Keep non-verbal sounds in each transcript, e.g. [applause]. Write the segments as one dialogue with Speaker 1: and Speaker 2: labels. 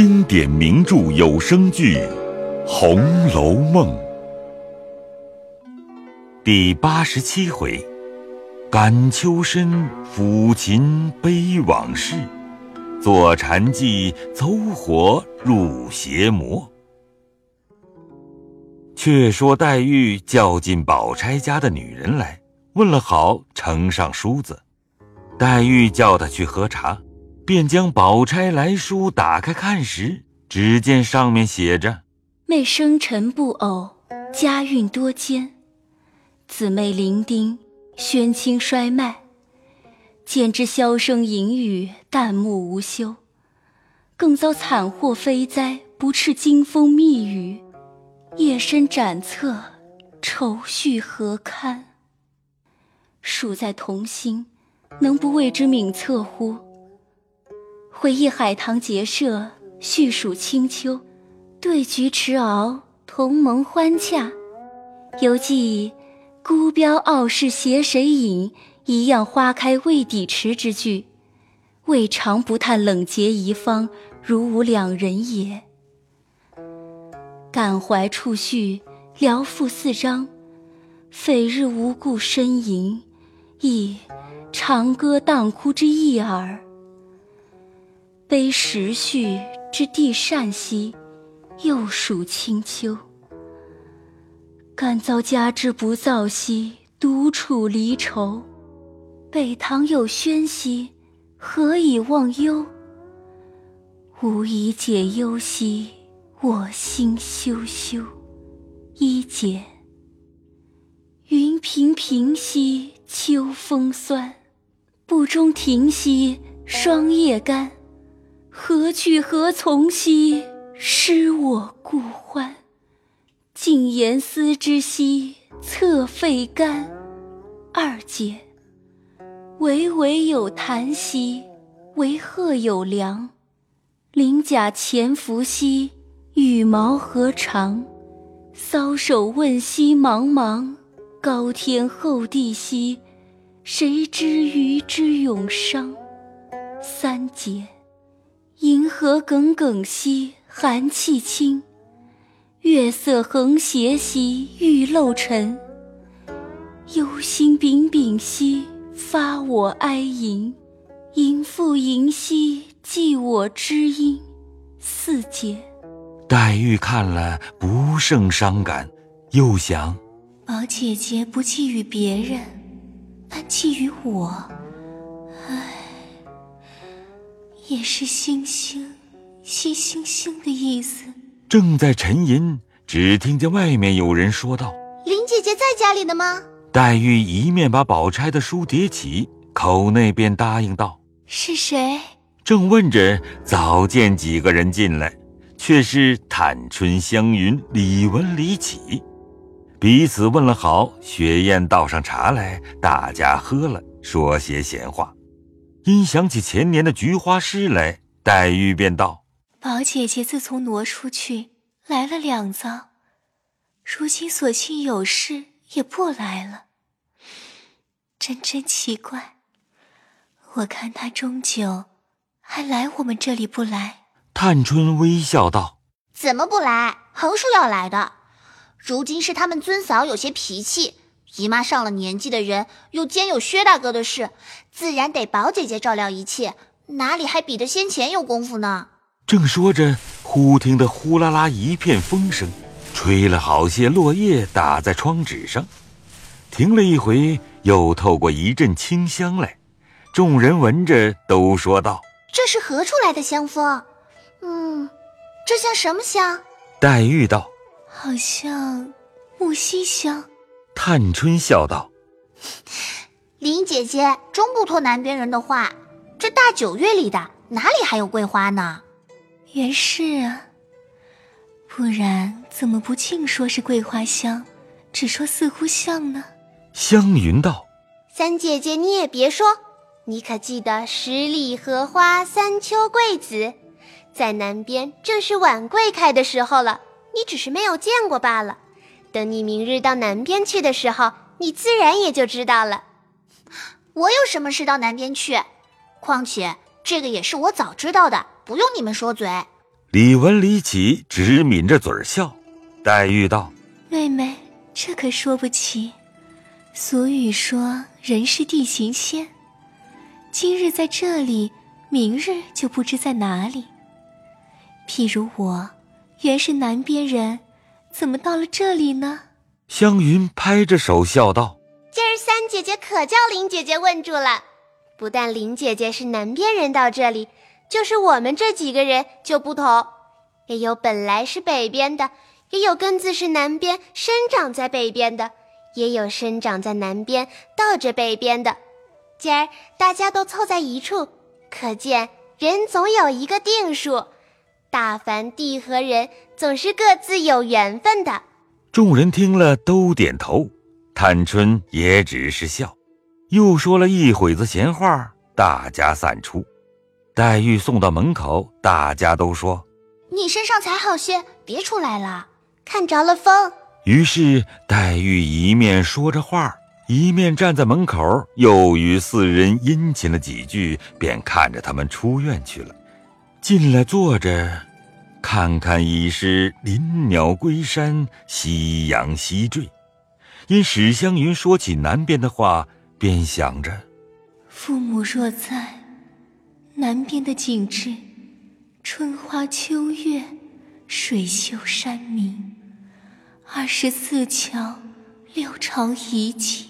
Speaker 1: 经典名著有声剧《红楼梦》第八十七回：感秋深抚琴悲往事，坐禅寂走火入邪魔。却说黛玉叫进宝钗家的女人来，问了好，呈上梳子。黛玉叫她去喝茶。便将宝钗来书打开看时，只见上面写着：“
Speaker 2: 妹生辰不偶，家运多艰。姊妹伶仃，宣亲衰迈。见之箫声隐语，旦暮无休。更遭惨祸非灾，不啻惊风密雨。夜深斩册，愁绪何堪？数在同心，能不为之悯恻乎？”回忆海棠结社，叙数清秋，对菊池敖，同盟欢洽。犹记孤标傲世携谁饮？一样花开未抵池之句。未尝不叹冷洁遗芳，如吾两人也。感怀处绪，聊赋四章。匪日无故呻吟，亦长歌当哭之意耳。悲时序之地善兮，又属清秋。感遭家之不造兮，独处离愁。北堂有轩兮，何以忘忧？吾以解忧兮，我心羞羞。一解。云平平兮，秋风酸。不中庭兮，霜叶干。何去何从兮？失我故欢。静言思之兮，侧肺肝。二姐，巍巍有檀兮，为鹤有梁。鳞甲潜伏兮，羽毛何长？搔首问兮茫茫，高天厚地兮，谁知鱼之永伤？三姐。银河耿耿兮，寒气清；月色横斜兮，玉漏沉。忧心忡忡兮，发我哀吟；吟复吟兮，寄我知音。四节。
Speaker 1: 黛玉看了不胜伤感，又想：
Speaker 2: 宝姐姐不寄予别人，但寄予我。也是星星，惜星星的意思。
Speaker 1: 正在沉吟，只听见外面有人说道：“
Speaker 3: 林姐姐在家里呢吗？”
Speaker 1: 黛玉一面把宝钗的书叠起，口内便答应道：“
Speaker 2: 是谁？”
Speaker 1: 正问着，早见几个人进来，却是探春、湘云、李文、李绮，彼此问了好，雪雁倒上茶来，大家喝了，说些闲话。因想起前年的菊花诗来，黛玉便道：“
Speaker 2: 宝姐姐自从挪出去，来了两遭，如今索性有事也不来了，真真奇怪。我看她终究还来我们这里不来。”
Speaker 1: 探春微笑道：“
Speaker 3: 怎么不来？横竖要来的。如今是他们尊嫂有些脾气。”姨妈上了年纪的人，又兼有薛大哥的事，自然得宝姐姐照料一切，哪里还比得先前有功夫呢？
Speaker 1: 正说着，忽听得呼啦啦一片风声，吹了好些落叶打在窗纸上，停了一回，又透过一阵清香来。众人闻着，都说道：“
Speaker 3: 这是何处来的香风？嗯，这像什么香？”
Speaker 1: 黛玉道：“
Speaker 2: 好像木樨香。”
Speaker 1: 探春笑道：“ [laughs]
Speaker 3: 林姐姐终不托南边人的话，这大九月里的哪里还有桂花呢？
Speaker 2: 原是啊，不然怎么不尽说是桂花香，只说似乎像呢？”
Speaker 1: 湘云道：“
Speaker 3: 三姐姐你也别说，你可记得十里荷花三秋桂子，在南边正是晚桂开的时候了，你只是没有见过罢了。”等你明日到南边去的时候，你自然也就知道了。我有什么事到南边去？况且这个也是我早知道的，不用你们说嘴。
Speaker 1: 李文、李启直抿着嘴笑。黛玉道：“
Speaker 4: 妹妹，这可说不起。俗语说人是地形仙，今日在这里，明日就不知在哪里。譬如我，原是南边人，怎么到了这里呢？”
Speaker 1: 湘云拍着手笑道：“
Speaker 5: 今儿三姐姐可叫林姐姐问住了。不但林姐姐是南边人到这里。”就是我们这几个人就不同，也有本来是北边的，也有根子是南边生长在北边的，也有生长在南边倒着北边的。今儿大家都凑在一处，可见人总有一个定数。大凡地和人总是各自有缘分的。
Speaker 1: 众人听了都点头，探春也只是笑，又说了一会子闲话，大家散出。黛玉送到门口，大家都说：“
Speaker 5: 你身上才好些，别出来了，看着了风。”
Speaker 1: 于是黛玉一面说着话，一面站在门口，又与四人殷勤了几句，便看着他们出院去了。进来坐着，看看已是林鸟归山，夕阳西坠。因史湘云说起南边的话，便想着：
Speaker 4: 父母若在。南边的景致，春花秋月，水秀山明，二十四桥，六朝遗迹，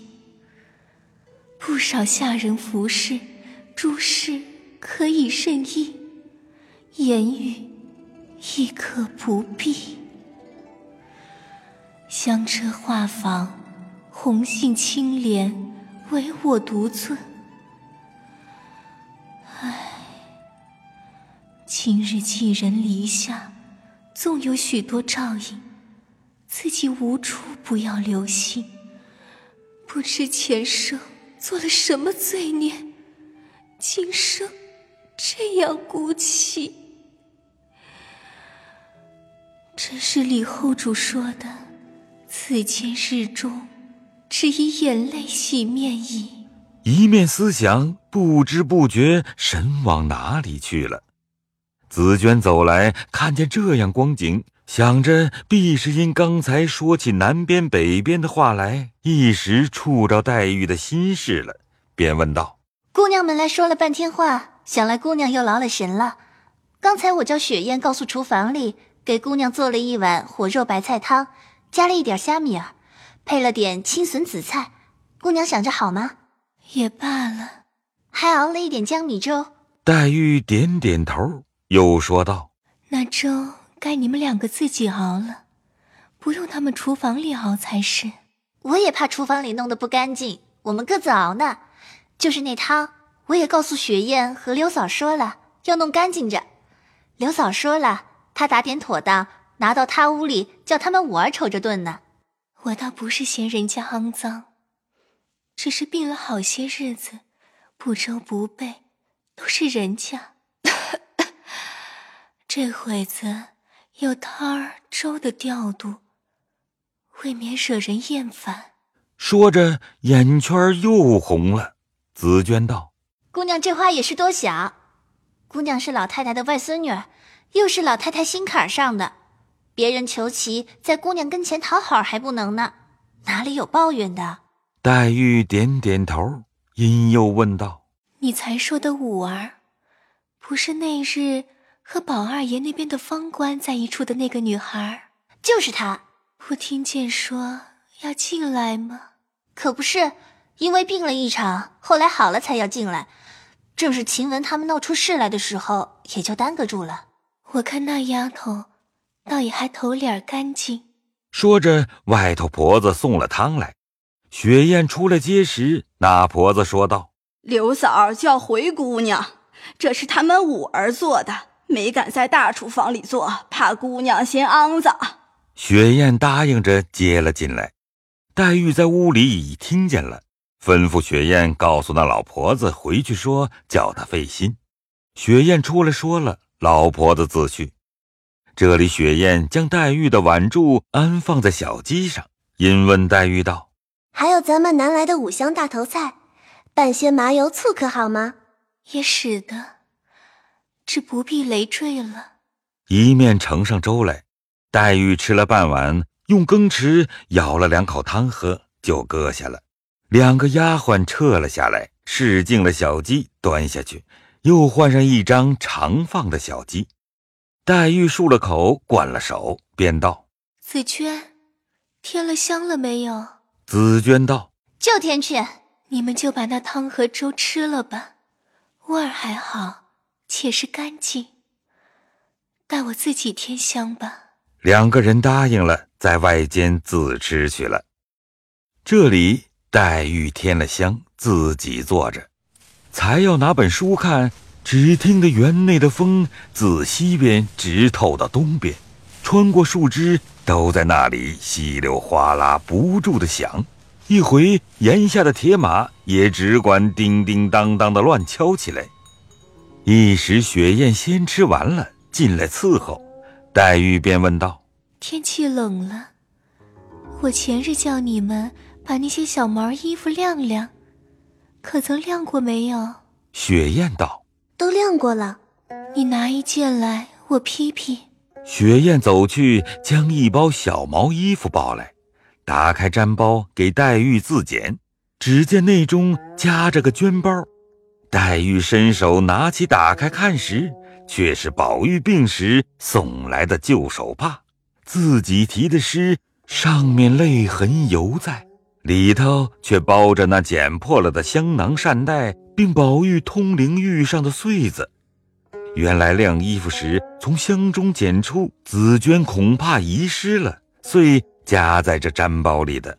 Speaker 4: 不少下人服侍，诸事可以甚意，言语亦可不必。香车画舫，红杏青莲，唯我独尊。唉今日寄人篱下，纵有许多照应，自己无处不要留心。不知前生做了什么罪孽，今生这样孤凄。真是李后主说的：“此间日中，只以眼泪洗面矣。”
Speaker 1: 一面思想，不知不觉神往哪里去了。紫娟走来，看见这样光景，想着必是因刚才说起南边、北边的话来，一时触着黛玉的心事了，便问道：“
Speaker 3: 姑娘们来说了半天话，想来姑娘又劳了神了。刚才我叫雪雁告诉厨房里，给姑娘做了一碗火肉白菜汤，加了一点虾米儿，配了点青笋紫菜。姑娘想着好吗？
Speaker 4: 也罢了，
Speaker 3: 还熬了一点江米粥。”
Speaker 1: 黛玉点点头。又说道：“
Speaker 4: 那粥该你们两个自己熬了，不用他们厨房里熬才是。
Speaker 3: 我也怕厨房里弄得不干净，我们各自熬呢。就是那汤，我也告诉雪雁和刘嫂说了，要弄干净着。刘嫂说了，她打点妥当，拿到他屋里，叫他们五儿瞅着炖呢。
Speaker 4: 我倒不是嫌人家肮脏，只是病了好些日子，不粥不备，都是人家。[coughs] ”这会子有汤儿粥的调度，未免惹人厌烦。
Speaker 1: 说着，眼圈又红了。紫娟道：“
Speaker 3: 姑娘这话也是多想。姑娘是老太太的外孙女，又是老太太心坎上的，别人求其在姑娘跟前讨好还不能呢，哪里有抱怨的？”
Speaker 1: 黛玉点点头，因又问道：“
Speaker 4: 你才说的五儿，不是那日？”和宝二爷那边的方官在一处的那个女孩，
Speaker 3: 就是她。
Speaker 4: 我听见说要进来吗？
Speaker 3: 可不是，因为病了一场，后来好了才要进来。正是晴雯他们闹出事来的时候，也就耽搁住了。
Speaker 4: 我看那丫头，倒也还头脸干净。
Speaker 1: 说着，外头婆子送了汤来。雪雁出来接时，那婆子说道：“
Speaker 6: 刘嫂叫回姑娘，这是他们五儿做的。”没敢在大厨房里做，怕姑娘嫌肮脏。
Speaker 1: 雪雁答应着接了进来。黛玉在屋里已听见了，吩咐雪雁告诉那老婆子回去说，叫她费心。雪雁出来说了，老婆子自去。这里雪雁将黛玉的碗箸安放在小鸡上，因问黛玉道：“
Speaker 5: 还有咱们南来的五香大头菜，拌些麻油醋可好吗？”
Speaker 4: 也使得。只不必累赘了。
Speaker 1: 一面盛上粥来。黛玉吃了半碗，用羹匙舀了两口汤喝，就搁下了。两个丫鬟撤了下来，试净了小鸡，端下去，又换上一张长放的小鸡。黛玉漱了口，灌了手，便道：“
Speaker 4: 紫娟，添了香了没有？”
Speaker 1: 紫娟道：“
Speaker 3: 就添去。
Speaker 4: 你们就把那汤和粥吃了吧，味儿还好，且是干净。待我自己添香吧。”
Speaker 1: 两个人答应了，在外间自吃去了。这里黛玉添了香，自己坐着，才要拿本书看，只听得园内的风自西边直透到东边，穿过树枝，都在那里稀溜哗啦不住的响。一回檐下的铁马也只管叮叮当当的乱敲起来。一时雪雁先吃完了，进来伺候。黛玉便问道：“
Speaker 4: 天气冷了，我前日叫你们把那些小毛衣服晾晾，可曾晾过没有？”
Speaker 1: 雪雁道：“
Speaker 5: 都晾过了。”
Speaker 4: 你拿一件来，我披披。
Speaker 1: 雪雁走去，将一包小毛衣服抱来，打开毡包给黛玉自检。只见内中夹着个绢包，黛玉伸手拿起打开看时。却是宝玉病时送来的旧手帕，自己题的诗，上面泪痕犹在，里头却包着那剪破了的香囊扇袋，并宝玉通灵玉上的穗子。原来晾衣服时从箱中捡出，紫娟恐怕遗失了，遂夹在这毡包里的。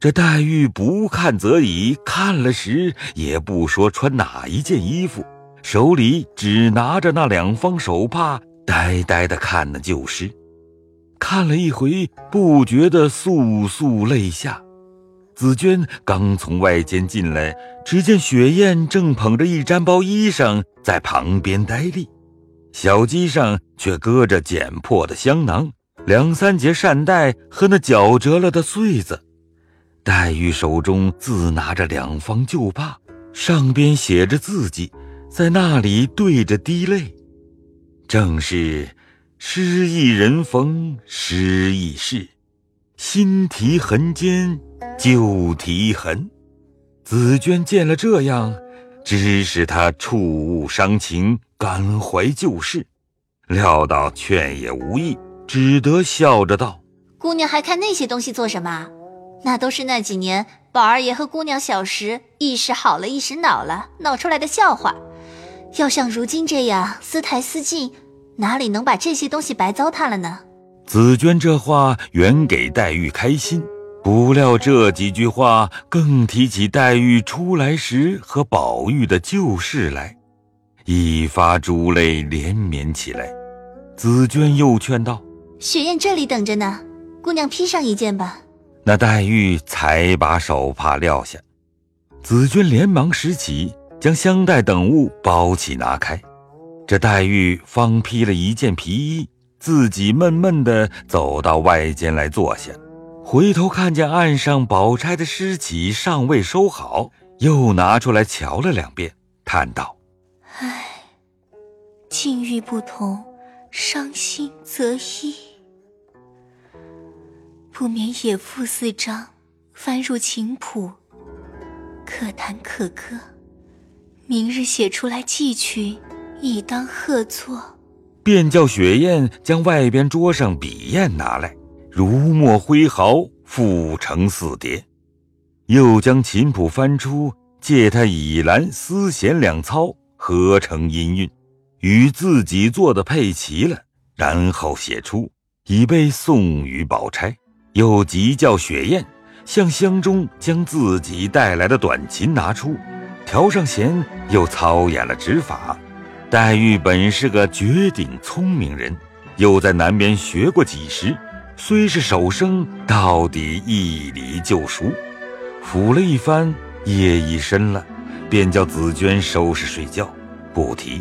Speaker 1: 这黛玉不看则已，看了时也不说穿哪一件衣服。手里只拿着那两方手帕，呆呆的看那旧诗，看了一回，不觉得簌簌泪下。紫娟刚从外间进来，只见雪雁正捧着一毡包衣裳在旁边呆立，小鸡上却搁着剪破的香囊、两三节扇带和那绞折了的穗子。黛玉手中自拿着两方旧帕，上边写着字迹。在那里对着滴泪，正是失意人逢失意事，新题痕间旧题痕。紫娟见了这样，只使她触物伤情，感怀旧事，料到劝也无益，只得笑着道：“
Speaker 3: 姑娘还看那些东西做什么？那都是那几年宝二爷和姑娘小时一时好了，一时恼了，闹出来的笑话。”要像如今这样私台私进，哪里能把这些东西白糟蹋了呢？
Speaker 1: 紫娟这话原给黛玉开心，不料这几句话更提起黛玉出来时和宝玉的旧事来，一发珠泪连绵起来。紫娟又劝道：“
Speaker 3: 雪雁这里等着呢，姑娘披上一件吧。”
Speaker 1: 那黛玉才把手帕撂下，紫娟连忙拾起。将香袋等物包起拿开，这黛玉方披了一件皮衣，自己闷闷地走到外间来坐下，回头看见岸上宝钗的诗起尚未收好，又拿出来瞧了两遍，叹道：“
Speaker 4: 唉，境遇不同，伤心则一，不免也赋四章，翻入琴谱，可弹可歌。”明日写出来寄去，以当贺作。
Speaker 1: 便叫雪雁将外边桌上笔砚拿来，如墨挥毫，复成四叠。又将琴谱翻出，借他倚兰、丝弦两操，合成音韵，与自己做的配齐了，然后写出，以备送与宝钗。又急叫雪雁向箱中将自己带来的短琴拿出。调上弦，又操演了指法。黛玉本是个绝顶聪明人，又在南边学过几时，虽是手生，到底一理就熟。抚了一番，夜已深了，便叫紫鹃收拾睡觉，不提。